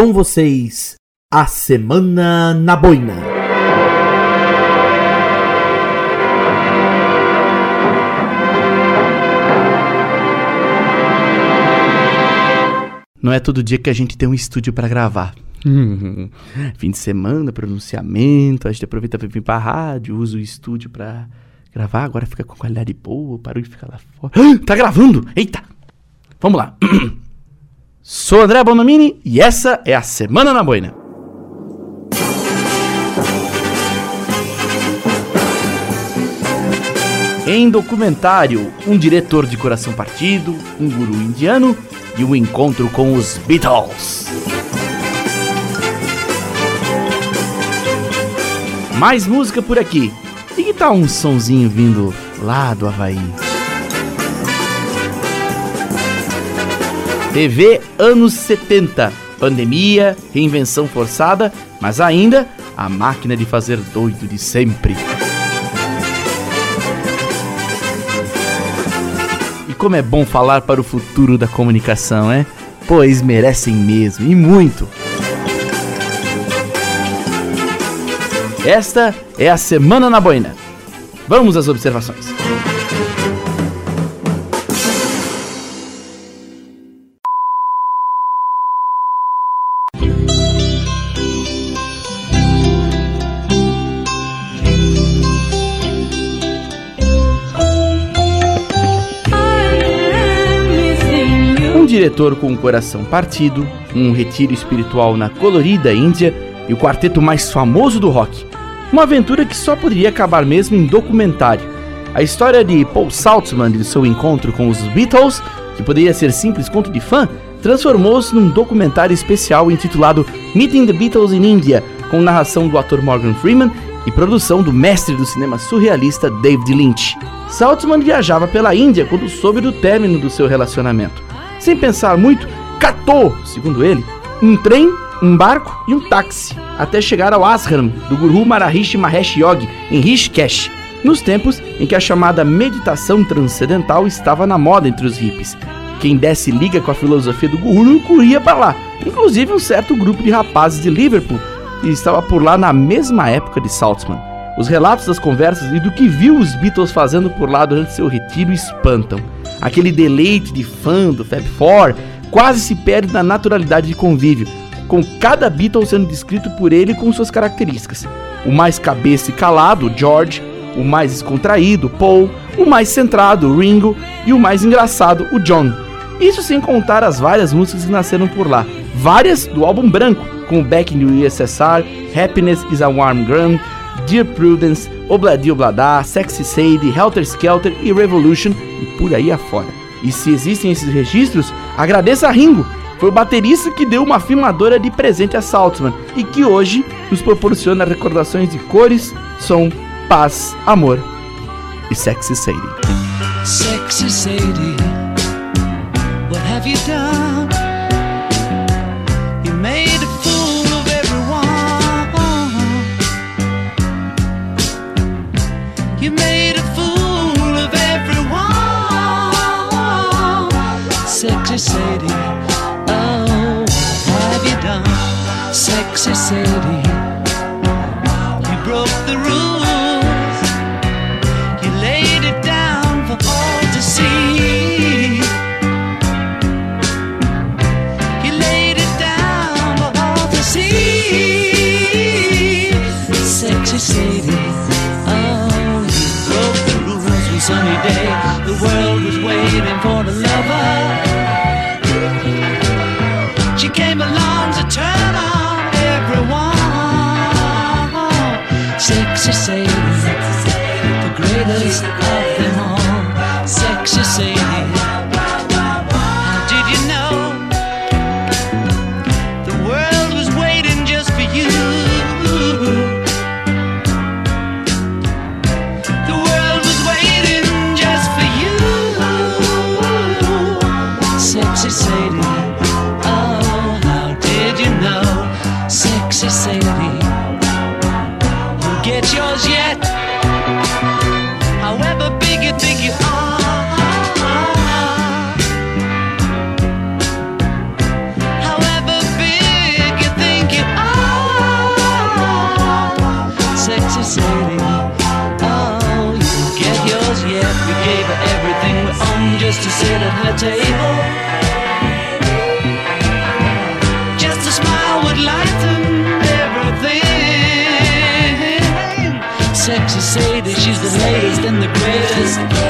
Com vocês, a Semana na Boina. Não é todo dia que a gente tem um estúdio para gravar. Fim de semana, pronunciamento, a gente aproveita para vir pra rádio, usa o estúdio para gravar, agora fica com qualidade boa, parou de ficar lá fora. Tá gravando! Eita! Vamos lá. Sou André Bonomini e essa é a Semana na Boina. Em documentário, um diretor de coração partido, um guru indiano e um encontro com os Beatles. Mais música por aqui. E que tal um sonzinho vindo lá do Havaí? TV anos 70. Pandemia, reinvenção forçada, mas ainda a máquina de fazer doido de sempre. E como é bom falar para o futuro da comunicação, é? Pois merecem mesmo, e muito. Esta é a Semana na Boina. Vamos às observações. Diretor com o coração partido, um retiro espiritual na colorida Índia e o quarteto mais famoso do rock. Uma aventura que só poderia acabar mesmo em documentário. A história de Paul Saltzman e seu encontro com os Beatles, que poderia ser simples conto de fã, transformou-se num documentário especial intitulado Meeting the Beatles in India, com narração do ator Morgan Freeman e produção do mestre do cinema surrealista David Lynch. Saltzman viajava pela Índia quando soube do término do seu relacionamento. Sem pensar muito, catou, segundo ele, um trem, um barco e um táxi, até chegar ao ashram do Guru Maharishi Mahesh Yogi, em Rishikesh, nos tempos em que a chamada meditação transcendental estava na moda entre os hippies. Quem desse liga com a filosofia do Guru corria para lá, inclusive um certo grupo de rapazes de Liverpool que estava por lá na mesma época de Saltzman. Os relatos das conversas e do que viu os Beatles fazendo por lá durante seu retiro espantam. Aquele deleite de fã do Fab Four quase se perde na naturalidade de convívio, com cada Beatle sendo descrito por ele com suas características. O mais cabeça e calado, George, o mais descontraído, Paul, o mais centrado, Ringo, e o mais engraçado, o John. Isso sem contar as várias músicas que nasceram por lá, várias do álbum branco, como Back in the USSR, Happiness is a Warm Gun, Dear Prudence, Obladi Oblada, Sexy Sadie, Helter Skelter e Revolution e por aí afora. E se existem esses registros, agradeça a Ringo, foi o baterista que deu uma filmadora de presente a Saltzman e que hoje nos proporciona recordações de cores, som, paz, amor e Sexy Sadie. Sexy Sadie, what have you done? Sexy city. you broke the rules. You laid it down for all to see. You laid it down for all to see. Sexy Sadie, oh, you broke the rules one sunny day. The world was waiting for the lover. She came along to turn on Sexy Sadie, the greatest of them all. Sexy Sadie. Did you know the world was waiting just for you? The world was waiting just for you. Sexy Sadie. Oh, how did you know? Sexy Sadie it's yours yet. However big you think you are. However big you think you are. Sexy city. Oh, you get yours yet. We gave her everything we owned just to sit at her table. Sexy that she's the latest and the greatest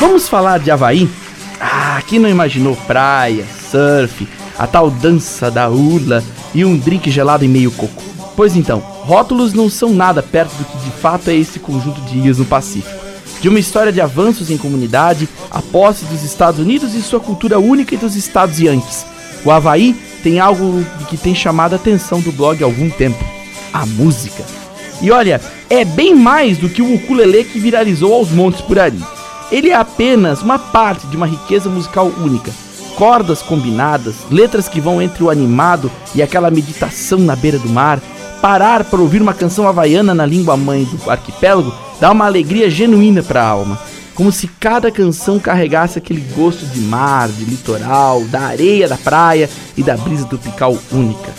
Vamos falar de Havaí? Ah, quem não imaginou praia, surf, a tal dança da urla e um drink gelado em meio coco? Pois então, rótulos não são nada perto do que de fato é esse conjunto de ilhas no Pacífico. De uma história de avanços em comunidade, a posse dos Estados Unidos e sua cultura única entre os estados Yankees. O Havaí tem algo que tem chamado a atenção do blog há algum tempo: a música. E olha, é bem mais do que o ukulele que viralizou aos montes por ali. Ele é apenas uma parte de uma riqueza musical única. Cordas combinadas, letras que vão entre o animado e aquela meditação na beira do mar. Parar para ouvir uma canção havaiana na língua mãe do arquipélago dá uma alegria genuína para a alma. Como se cada canção carregasse aquele gosto de mar, de litoral, da areia da praia e da brisa tropical única.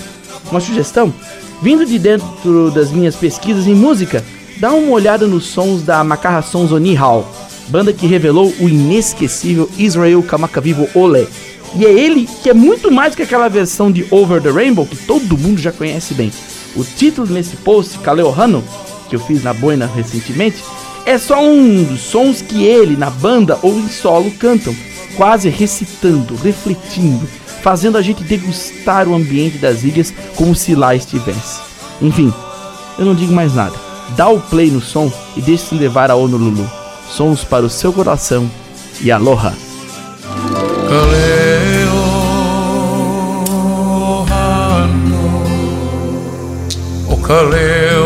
Uma sugestão? Vindo de dentro das minhas pesquisas em música, dá uma olhada nos sons da Macarra Sons Oni Hall, banda que revelou o inesquecível Israel Kamakavivo Ole. E é ele que é muito mais que aquela versão de Over the Rainbow que todo mundo já conhece bem. O título nesse post, Kaleo Hano, que eu fiz na boina recentemente, é só um dos sons que ele, na banda ou em solo, cantam, quase recitando, refletindo, fazendo a gente degustar o ambiente das ilhas como se lá estivesse. Enfim, eu não digo mais nada. Dá o play no som e deixe-se levar a Honolulu. Sons para o seu coração e aloha! Kaleo hano O kaleo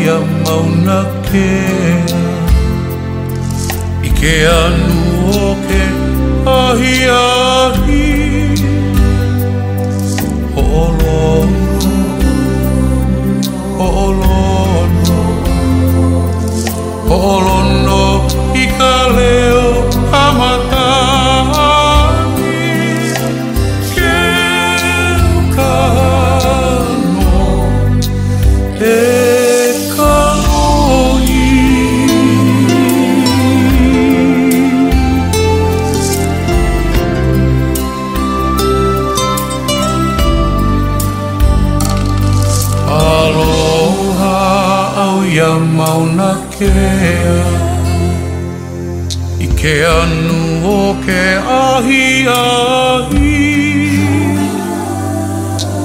ia mauna ke I ke anu o ke ahi ahi Ho'olono Ho'olono kea I ke anu o ke ahi ahi.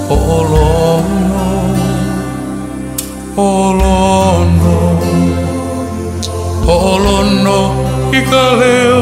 Ho'olono Ho'olono Ho'olono i ka leo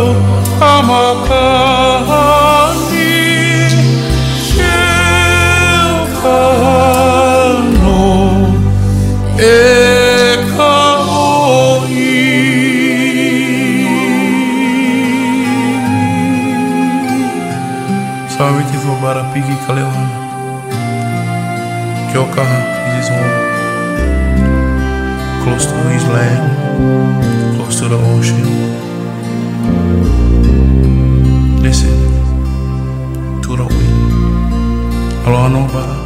land close to the ocean. Listen to the wind. Along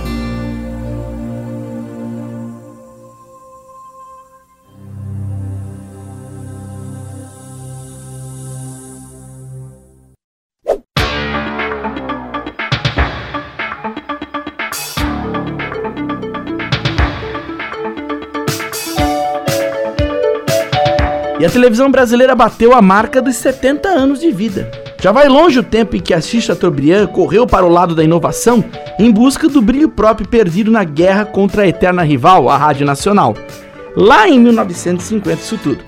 E a televisão brasileira bateu a marca dos 70 anos de vida. Já vai longe o tempo em que Assis Chateaubriand correu para o lado da inovação em busca do brilho próprio perdido na guerra contra a eterna rival, a Rádio Nacional. Lá em 1950, isso tudo.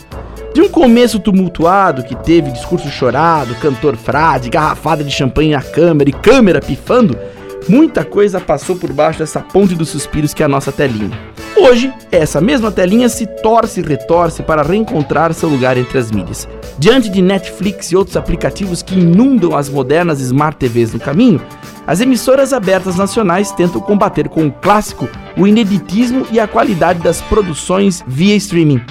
De um começo tumultuado, que teve discurso chorado, cantor frade, garrafada de champanhe na câmera e câmera pifando, muita coisa passou por baixo dessa ponte dos suspiros que é a nossa telinha. Hoje, essa mesma telinha se torce e retorce para reencontrar seu lugar entre as mídias. Diante de Netflix e outros aplicativos que inundam as modernas Smart TVs no caminho, as emissoras abertas nacionais tentam combater com o clássico o ineditismo e a qualidade das produções via streaming.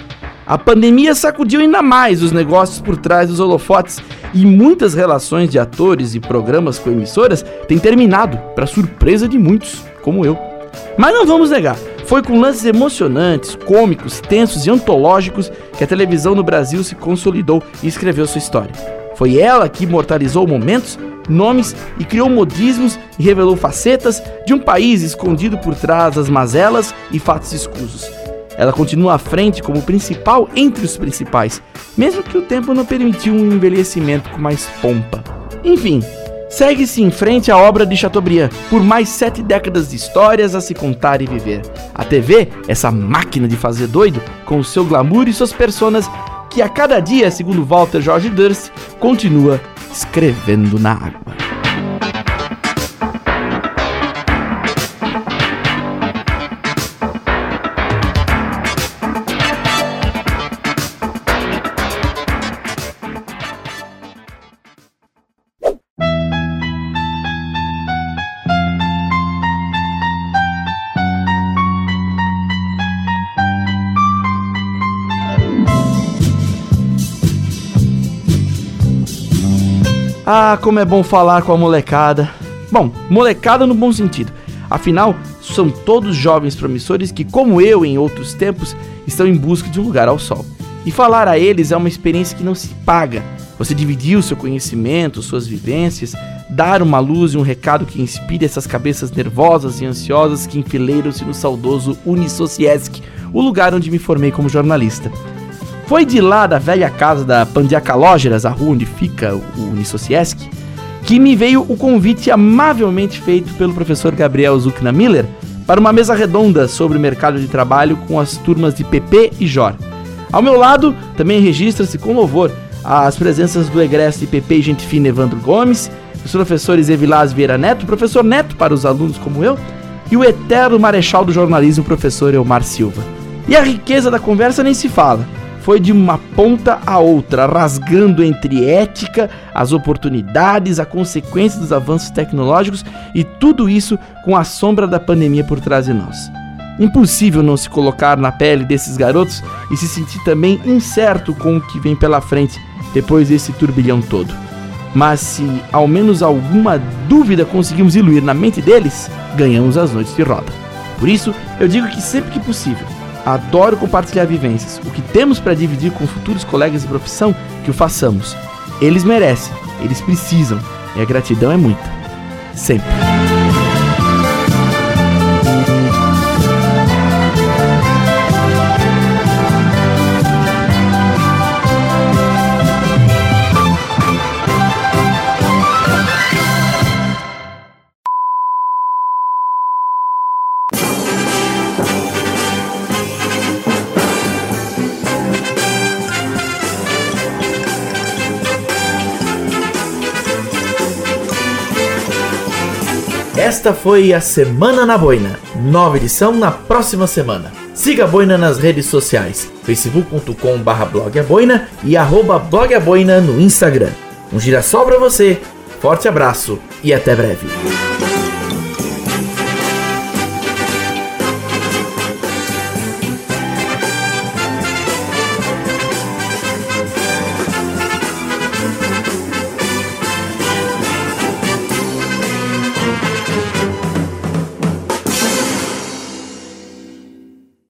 A pandemia sacudiu ainda mais os negócios por trás dos holofotes e muitas relações de atores e programas com emissoras têm terminado, para surpresa de muitos, como eu. Mas não vamos negar, foi com lances emocionantes, cômicos, tensos e antológicos que a televisão no Brasil se consolidou e escreveu sua história. Foi ela que imortalizou momentos, nomes e criou modismos e revelou facetas de um país escondido por trás das mazelas e fatos escusos. Ela continua à frente como principal entre os principais, mesmo que o tempo não permitiu um envelhecimento com mais pompa. Enfim, Segue-se em frente a obra de Chateaubriand, por mais sete décadas de histórias a se contar e viver. A TV, essa máquina de fazer doido, com o seu glamour e suas personas, que a cada dia, segundo Walter George Durst, continua escrevendo na água. Ah, como é bom falar com a molecada. Bom, molecada no bom sentido. Afinal, são todos jovens promissores que, como eu em outros tempos, estão em busca de um lugar ao sol. E falar a eles é uma experiência que não se paga. Você dividir o seu conhecimento, suas vivências, dar uma luz e um recado que inspire essas cabeças nervosas e ansiosas que enfileiram-se no saudoso Unisociesc, o lugar onde me formei como jornalista. Foi de lá da velha casa da Pandiacalógeras, a rua onde fica o Unisociesc, que me veio o convite amavelmente feito pelo professor Gabriel Zuckna Miller para uma mesa redonda sobre o mercado de trabalho com as turmas de PP e JOR. Ao meu lado, também registra-se com louvor as presenças do egresso de PP e gente fina Evandro Gomes, os professores Evilás Vieira Neto, professor Neto para os alunos como eu, e o eterno marechal do jornalismo, professor Elmar Silva. E a riqueza da conversa nem se fala foi de uma ponta a outra, rasgando entre ética, as oportunidades, a consequência dos avanços tecnológicos e tudo isso com a sombra da pandemia por trás de nós. Impossível não se colocar na pele desses garotos e se sentir também incerto com o que vem pela frente depois desse turbilhão todo. Mas se ao menos alguma dúvida conseguimos iluir na mente deles, ganhamos as noites de roda. Por isso, eu digo que sempre que possível, Adoro compartilhar vivências. O que temos para dividir com futuros colegas de profissão, que o façamos. Eles merecem, eles precisam, e a gratidão é muita. Sempre. Esta foi a Semana na Boina. Nova edição na próxima semana. Siga a Boina nas redes sociais, facebook.com barra blogaboina e arroba blogaboina no Instagram. Um girassol para você, forte abraço e até breve.